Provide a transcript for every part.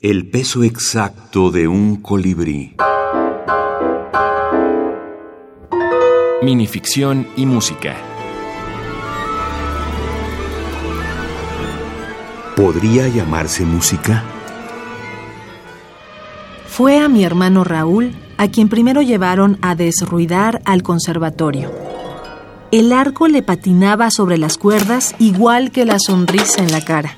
El peso exacto de un colibrí. Minificción y música. ¿Podría llamarse música? Fue a mi hermano Raúl a quien primero llevaron a desruidar al conservatorio. El arco le patinaba sobre las cuerdas igual que la sonrisa en la cara.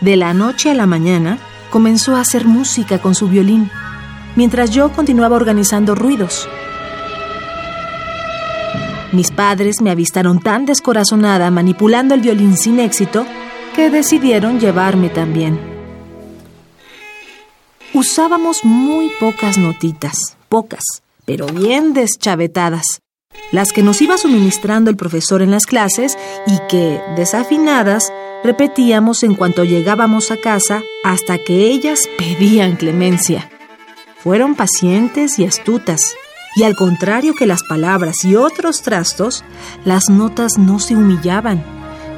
De la noche a la mañana comenzó a hacer música con su violín, mientras yo continuaba organizando ruidos. Mis padres me avistaron tan descorazonada manipulando el violín sin éxito que decidieron llevarme también. Usábamos muy pocas notitas, pocas, pero bien deschavetadas, las que nos iba suministrando el profesor en las clases y que, desafinadas, repetíamos en cuanto llegábamos a casa hasta que ellas pedían clemencia. Fueron pacientes y astutas, y al contrario que las palabras y otros trastos, las notas no se humillaban.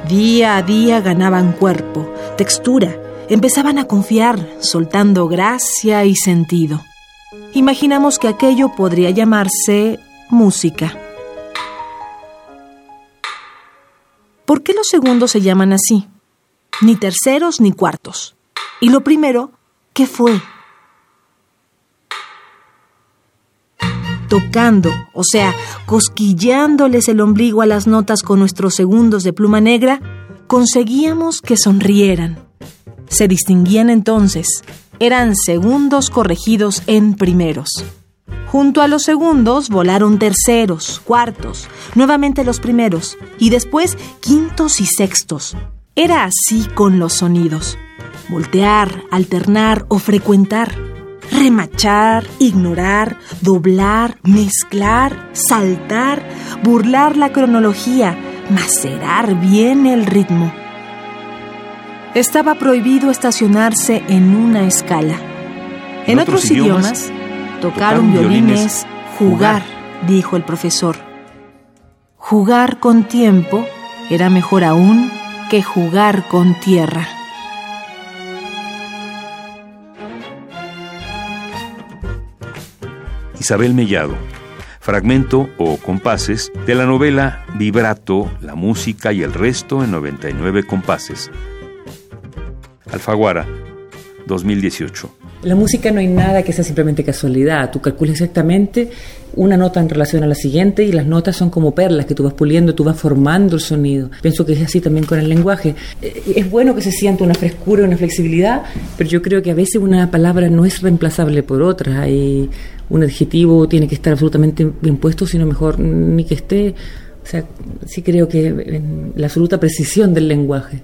Día a día ganaban cuerpo, textura, empezaban a confiar, soltando gracia y sentido. Imaginamos que aquello podría llamarse música. ¿Por qué los segundos se llaman así? Ni terceros ni cuartos. Y lo primero, ¿qué fue? Tocando, o sea, cosquillándoles el ombligo a las notas con nuestros segundos de pluma negra, conseguíamos que sonrieran. Se distinguían entonces, eran segundos corregidos en primeros. Junto a los segundos volaron terceros, cuartos, nuevamente los primeros y después quintos y sextos. Era así con los sonidos. Voltear, alternar o frecuentar. Remachar, ignorar, doblar, mezclar, saltar, burlar la cronología, macerar bien el ritmo. Estaba prohibido estacionarse en una escala. En, otros, idiomas un violín es jugar, dijo el profesor. Jugar con tiempo era mejor aún que jugar con tierra. Isabel Mellado, fragmento o compases de la novela Vibrato, la música y el resto en 99 compases. Alfaguara, 2018. La música no hay nada que sea simplemente casualidad. Tú calculas exactamente una nota en relación a la siguiente y las notas son como perlas que tú vas puliendo, tú vas formando el sonido. Pienso que es así también con el lenguaje. Eh, es bueno que se sienta una frescura, una flexibilidad, pero yo creo que a veces una palabra no es reemplazable por otra. Y un adjetivo tiene que estar absolutamente bien puesto, sino mejor ni que esté. O sea, sí creo que la absoluta precisión del lenguaje.